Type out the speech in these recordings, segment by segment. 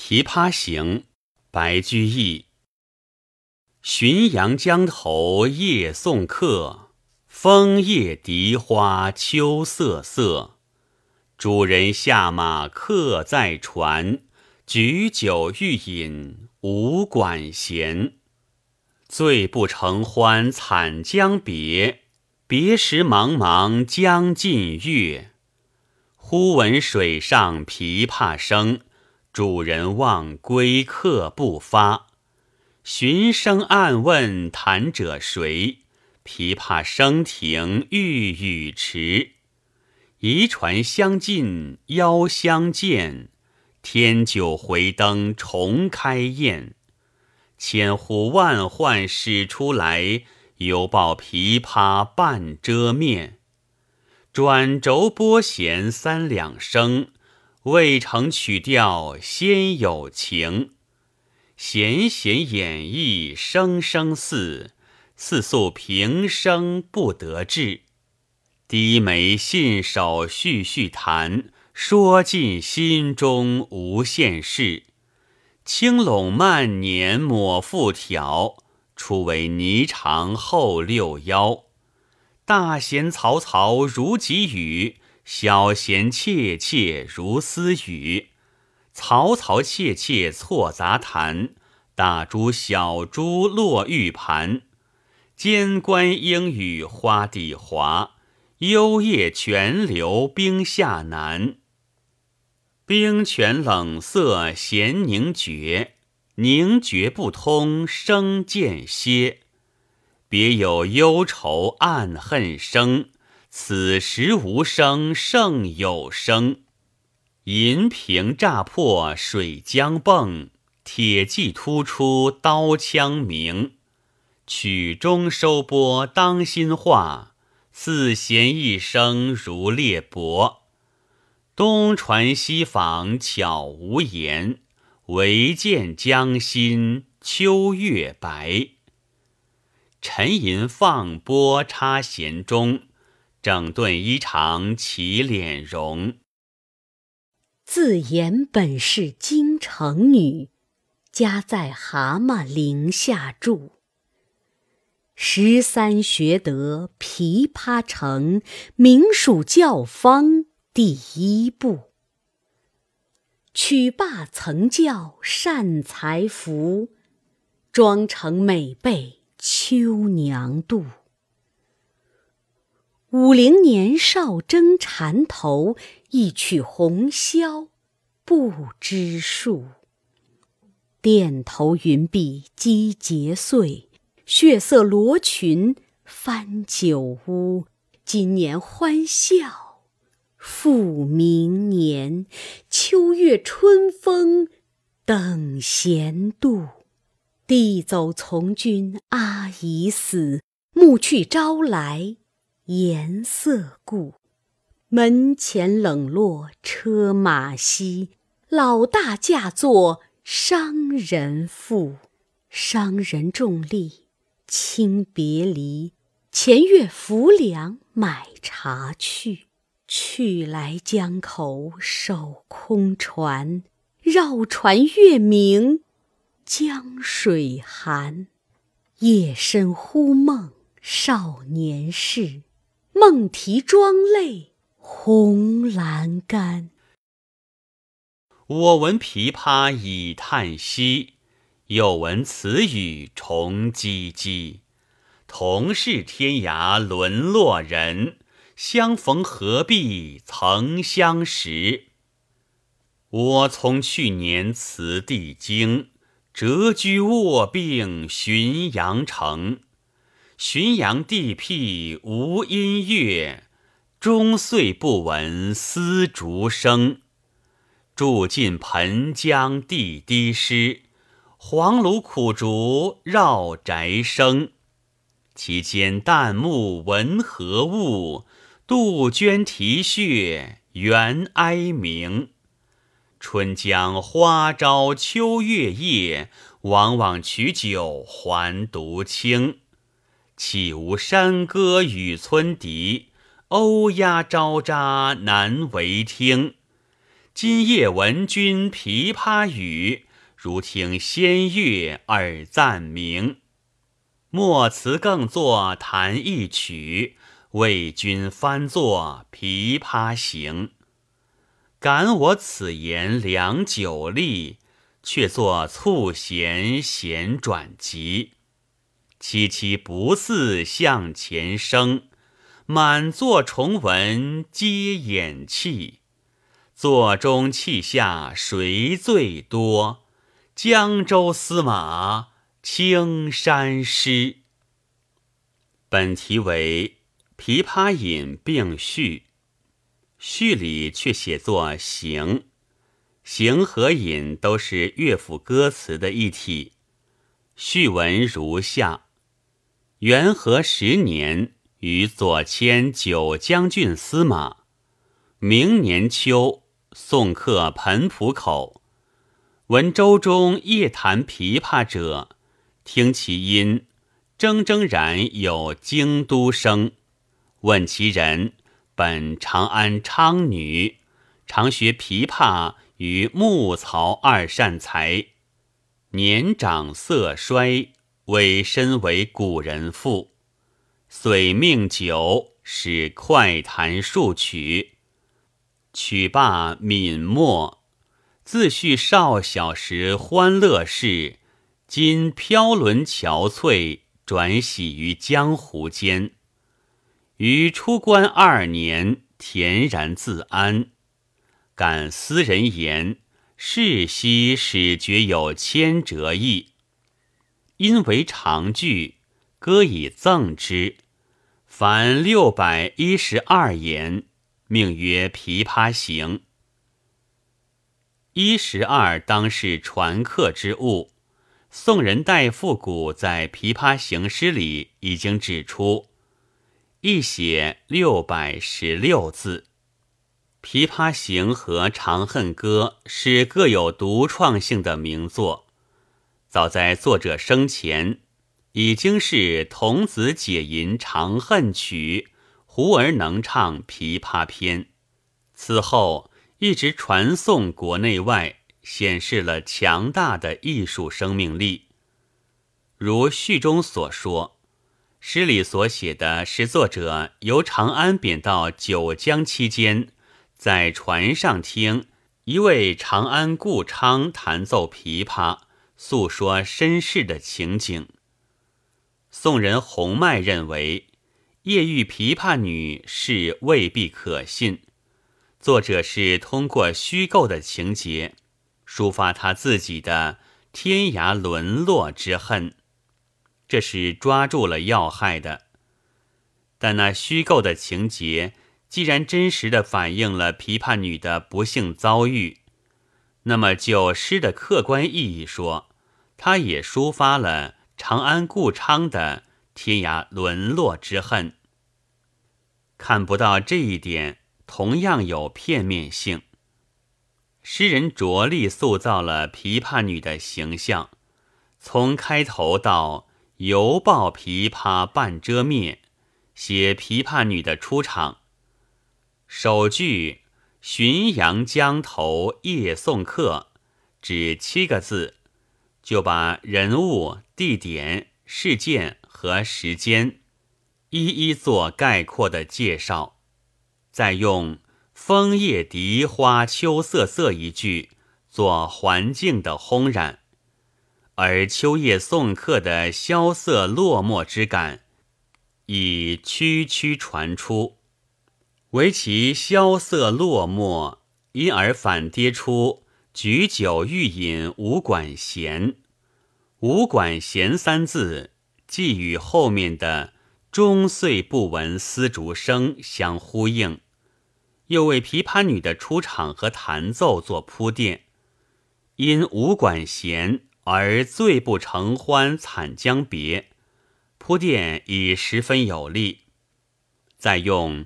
琵琶行，白居易。浔阳江头夜送客，枫叶荻花秋瑟瑟。主人下马客在船，举酒欲饮无管弦。醉不成欢惨将别，别时茫茫江浸月。忽闻水上琵琶声。主人忘归客不发，寻声暗问弹者谁？琵琶声停欲语迟。移船相近邀相见，添酒回灯重开宴。千呼万唤始出来，犹抱琵琶半遮面。转轴拨弦三两声。未成曲调先有情，弦弦掩抑声声似，似诉平生不得志。低眉信手续续弹，说尽心中无限事。轻拢慢捻抹复挑，初为霓裳后六幺。大弦嘈嘈如急雨。小弦切切如私语，嘈嘈切切错杂弹，大珠小珠落玉盘。间关莺语花底滑，幽夜泉流冰下难。冰泉冷涩弦凝绝，凝绝不通声渐歇。别有忧愁暗恨生。此时无声胜有声，银瓶乍破水浆迸，铁骑突出刀枪鸣。曲终收拨当心画，四弦一声如裂帛。东传西访悄无言，唯见江心秋月白。沉吟放拨插弦中。整顿衣裳起敛容。自言本是京城女，家在蛤蟆陵下住。十三学得琵琶成，名属教坊第一部。曲罢曾教善才服，妆成每被秋娘妒。五陵年少争缠头，一曲红绡不知数。钿头云鬓击节碎，血色罗裙翻酒污。今年欢笑复明年，秋月春风等闲度。弟走从军阿姨死，暮去朝来。颜色故，门前冷落车马稀。老大嫁作商人妇，商人重利轻别离。前月浮梁买茶去，去来江口守空船。绕船月明，江水寒。夜深忽梦少年事。梦啼妆泪红阑干。我闻琵琶已叹息，又闻此语重唧唧。同是天涯沦落人，相逢何必曾相识。我从去年辞帝京，谪居卧病浔阳城。浔阳地僻无音乐，终岁不闻丝竹声。住近湓江地低湿，黄芦苦竹绕宅生。其间旦暮闻何物？杜鹃啼血猿哀鸣。春江花朝秋月夜，往往取酒还独倾。岂无山歌与村笛，欧鸦招札难为听。今夜闻君琵琶语，如听仙乐耳暂明。莫辞更作弹一曲，为君翻作《琵琶行》。感我此言良久立，却作促弦弦转急。凄凄不似向前声，满座重闻皆掩泣。座中泣下谁最多？江州司马。青衫湿，本题为《琵琶引》并序，序里却写作“行”，“行”和“引”都是乐府歌词的一体。序文如下：元和十年，与左迁九江郡司马。明年秋，送客彭浦口，闻舟中夜弹琵琶者。听其音，铮铮然有京都声。问其人，本长安昌女，常学琵琶于木曹二善才。年长色衰，委身为古人妇。遂命酒，使快弹数曲。曲罢泯没，自叙少小时欢乐事。今飘沦憔悴，转徙于江湖间。于出关二年，恬然自安。感斯人言，世夕始觉有千折意。因为长句，歌以赠之。凡六百一十二言，命曰《琵琶行》。一十二当是传客之物。宋人戴复古在《琵琶行》诗里已经指出，一写六百十六字，《琵琶行》和《长恨歌》是各有独创性的名作。早在作者生前，已经是童子解吟《长恨曲》，胡儿能唱《琵琶篇》，此后一直传颂国内外。显示了强大的艺术生命力。如序中所说，诗里所写的是作者由长安贬到九江期间，在船上听一位长安顾昌弹奏琵琶，诉说身世的情景。宋人洪迈认为，夜遇琵琶女是未必可信，作者是通过虚构的情节。抒发他自己的天涯沦落之恨，这是抓住了要害的。但那虚构的情节既然真实的反映了琵琶女的不幸遭遇，那么就诗的客观意义说，他也抒发了长安顾昌的天涯沦落之恨。看不到这一点，同样有片面性。诗人着力塑造了琵琶女的形象，从开头到“犹抱琵琶半遮面”，写琵琶女的出场。首句“浔阳江头夜送客”，只七个字，就把人物、地点、事件和时间一一做概括的介绍，再用。枫叶荻花秋瑟瑟一句，做环境的烘染；而秋夜送客的萧瑟落寞之感，已区区传出。唯其萧瑟落寞，因而反跌出举酒欲饮无管弦。无管弦三字，既与后面的终岁不闻丝竹声相呼应。又为琵琶女的出场和弹奏做铺垫，因无管弦而醉不成欢惨将别，铺垫已十分有力。再用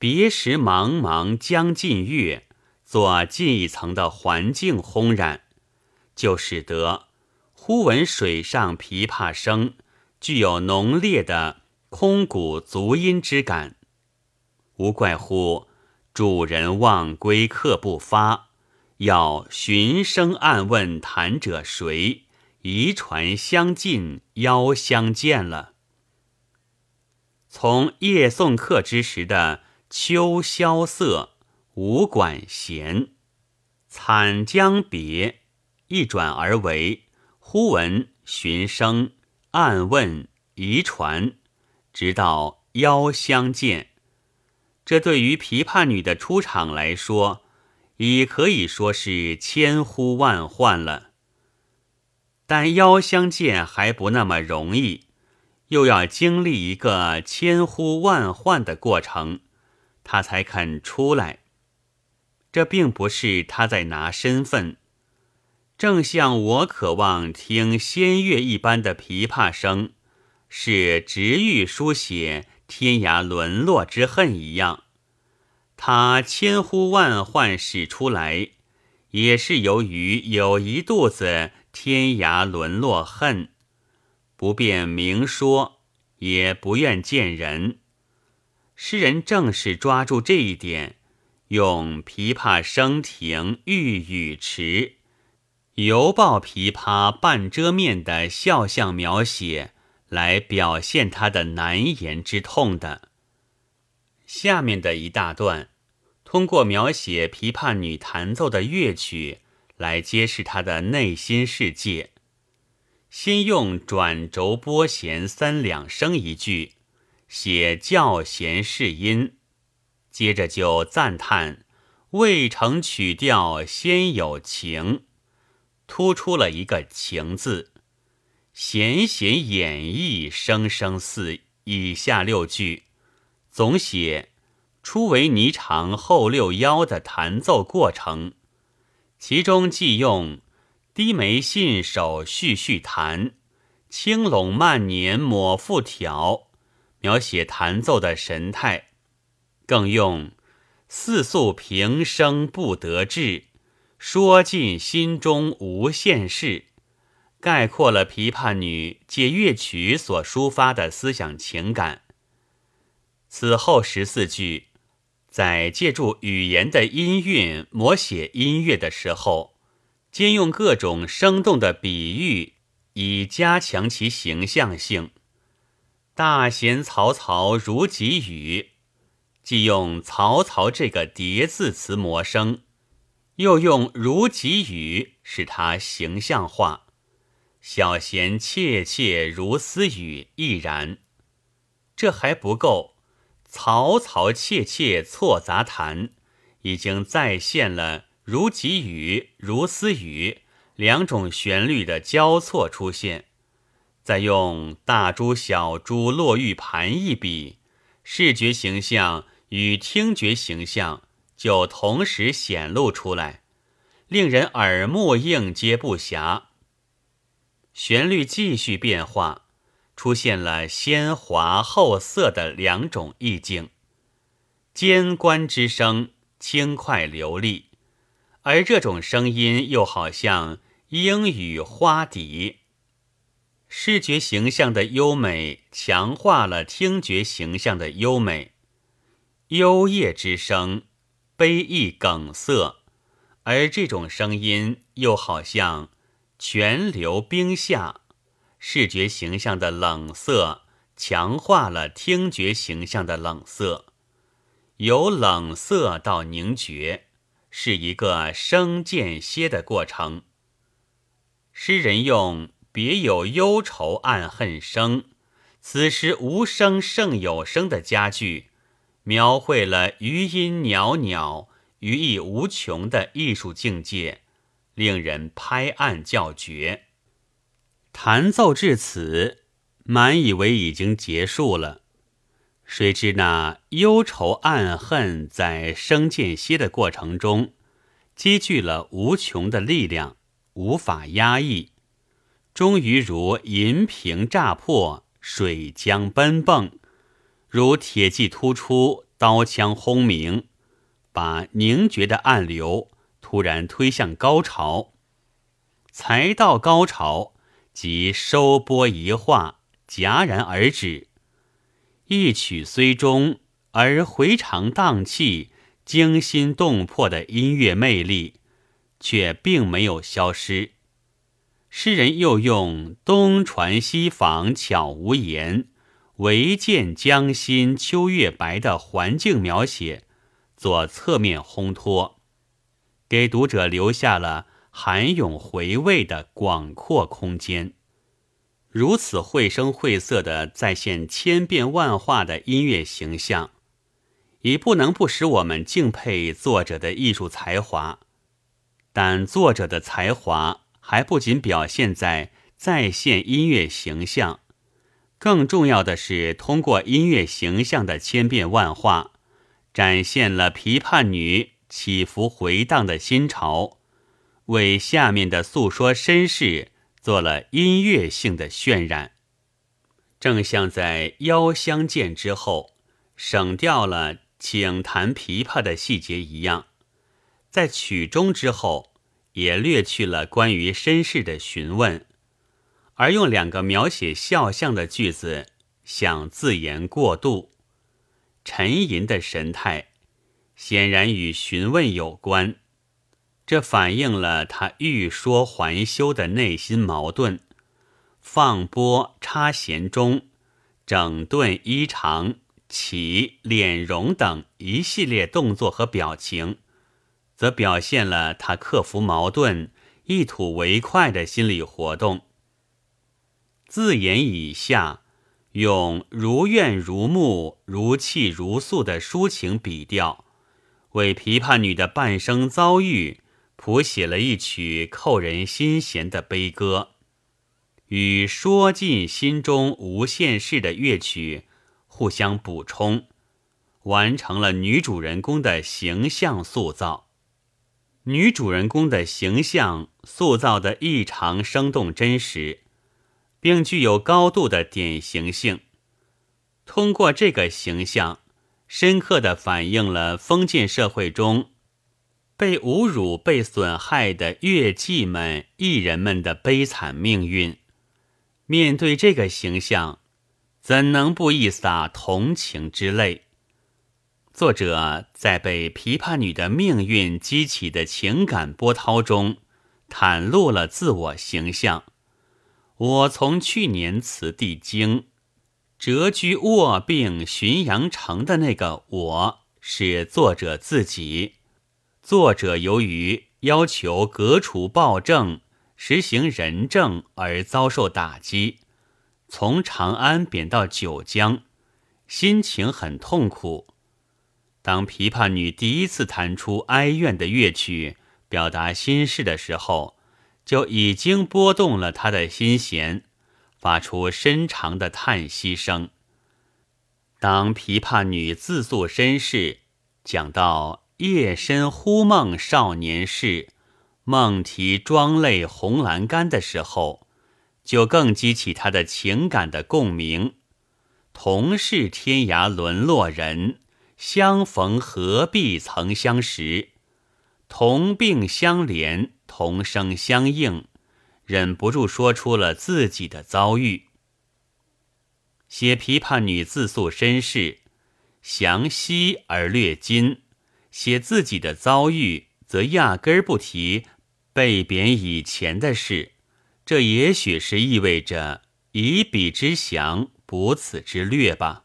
别时茫茫江浸月做进一层的环境烘染，就使得忽闻水上琵琶声具有浓烈的空谷足音之感。无怪乎。主人忘归客不发，要循声暗问弹者谁？遗传相近，邀相见了。从夜送客之时的秋萧瑟，无管弦，惨将别，一转而为忽闻寻声暗问遗传，直到邀相见。这对于琵琶女的出场来说，已可以说是千呼万唤了。但邀相见还不那么容易，又要经历一个千呼万唤的过程，他才肯出来。这并不是他在拿身份，正像我渴望听仙乐一般的琵琶声，是直欲书写天涯沦落之恨一样。他千呼万唤使出来，也是由于有一肚子。天涯沦落恨，不便明说，也不愿见人。诗人正是抓住这一点，用琵琶声停欲语迟，犹抱琵琶半遮面的肖像描写，来表现他的难言之痛的。下面的一大段，通过描写琵琶女弹奏的乐曲。来揭示他的内心世界。先用转轴拨弦三两声一句，写教弦试音，接着就赞叹未成曲调先有情，突出了一个情字。弦弦演绎声声似。以下六句总写初为霓裳后六幺的弹奏过程。其中既用低眉信手续续弹，轻拢慢捻抹复挑，描写弹奏的神态；更用四诉平生不得志，说尽心中无限事，概括了琵琶女借乐曲所抒发的思想情感。此后十四句。在借助语言的音韵摹写音乐的时候，兼用各种生动的比喻，以加强其形象性。大贤曹操如急雨，既用曹操这个叠字词模声，又用如己语使它形象化。小贤切切如私语亦然。这还不够。嘈嘈切切错杂弹，已经再现了如己语、如私语两种旋律的交错出现。再用大珠小珠落玉盘一比，视觉形象与听觉形象就同时显露出来，令人耳目应接不暇。旋律继续变化。出现了先滑后涩的两种意境，间关之声轻快流利，而这种声音又好像莺语花笛。视觉形象的优美强化了听觉形象的优美，幽咽之声，悲意梗塞，而这种声音又好像泉流冰下。视觉形象的冷色强化了听觉形象的冷色，由冷色到凝绝，是一个生间歇的过程。诗人用“别有忧愁暗恨生，此时无声胜有声”的佳句，描绘了余音袅袅、余意无穷的艺术境界，令人拍案叫绝。弹奏至此，满以为已经结束了，谁知那忧愁暗恨在生间歇的过程中，积聚了无穷的力量，无法压抑，终于如银瓶炸破，水浆奔迸，如铁骑突出，刀枪轰鸣，把凝绝的暗流突然推向高潮，才到高潮。即收拨一画，戛然而止。一曲虽终，而回肠荡气、惊心动魄的音乐魅力，却并没有消失。诗人又用“东船西舫巧无言，唯见江心秋月白”的环境描写，做侧面烘托，给读者留下了含咏回味的广阔空间。如此绘声绘色的再现千变万化的音乐形象，已不能不使我们敬佩作者的艺术才华。但作者的才华。还不仅表现在再现音乐形象，更重要的是通过音乐形象的千变万化，展现了琵琶女起伏回荡的心潮，为下面的诉说身世做了音乐性的渲染。正像在《邀相见》之后省掉了请弹琵琶的细节一样，在曲终之后。也略去了关于身世的询问，而用两个描写肖像的句子，想自言过度、沉吟的神态，显然与询问有关。这反映了他欲说还休的内心矛盾。放拨、插弦中、整顿衣裳、起、敛容等一系列动作和表情。则表现了他克服矛盾、一吐为快的心理活动。自言以下，用如怨如慕、如泣如诉的抒情笔调，为琵琶女的半生遭遇谱写了一曲扣人心弦的悲歌，与说尽心中无限事的乐曲互相补充，完成了女主人公的形象塑造。女主人公的形象塑造的异常生动真实，并具有高度的典型性。通过这个形象，深刻的反映了封建社会中被侮辱、被损害的乐伎们、艺人们的悲惨命运。面对这个形象，怎能不一洒同情之泪？作者在被琵琶女的命运激起的情感波涛中，袒露了自我形象。我从去年辞帝京，谪居卧病浔阳城的那个我，是作者自己。作者由于要求革除暴政、实行仁政而遭受打击，从长安贬到九江，心情很痛苦。当琵琶女第一次弹出哀怨的乐曲，表达心事的时候，就已经拨动了他的心弦，发出深长的叹息声。当琵琶女自诉身世，讲到夜深忽梦少年事，梦啼妆泪红阑干的时候，就更激起他的情感的共鸣。同是天涯沦落人。相逢何必曾相识，同病相怜，同声相应，忍不住说出了自己的遭遇。写琵琶女自诉身世，详细而略今；写自己的遭遇，则压根儿不提被贬以前的事。这也许是意味着以彼之详，补此之略吧。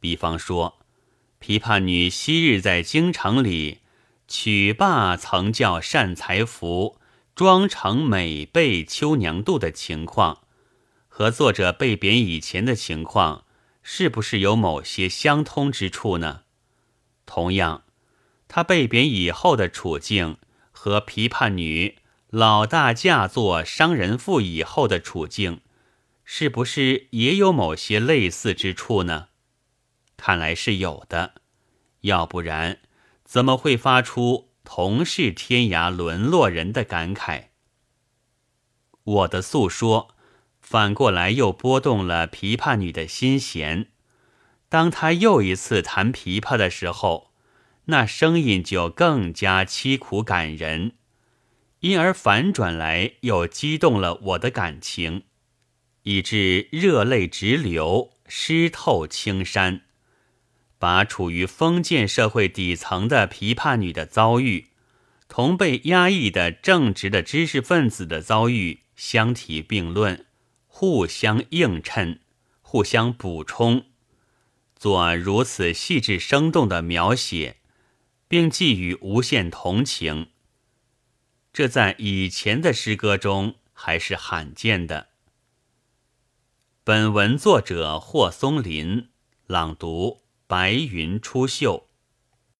比方说。琵琶女昔日在京城里，曲罢曾叫善才服，妆成美被秋娘妒的情况，和作者被贬以前的情况，是不是有某些相通之处呢？同样，他被贬以后的处境，和琵琶女老大嫁作商人妇以后的处境，是不是也有某些类似之处呢？看来是有的，要不然怎么会发出“同是天涯沦落人”的感慨？我的诉说反过来又拨动了琵琶女的心弦。当她又一次弹琵琶的时候，那声音就更加凄苦感人，因而反转来又激动了我的感情，以致热泪直流，湿透青衫。把处于封建社会底层的琵琶女的遭遇，同被压抑的正直的知识分子的遭遇相提并论，互相映衬，互相补充，做如此细致生动的描写，并寄予无限同情。这在以前的诗歌中还是罕见的。本文作者霍松林朗读：白云出岫。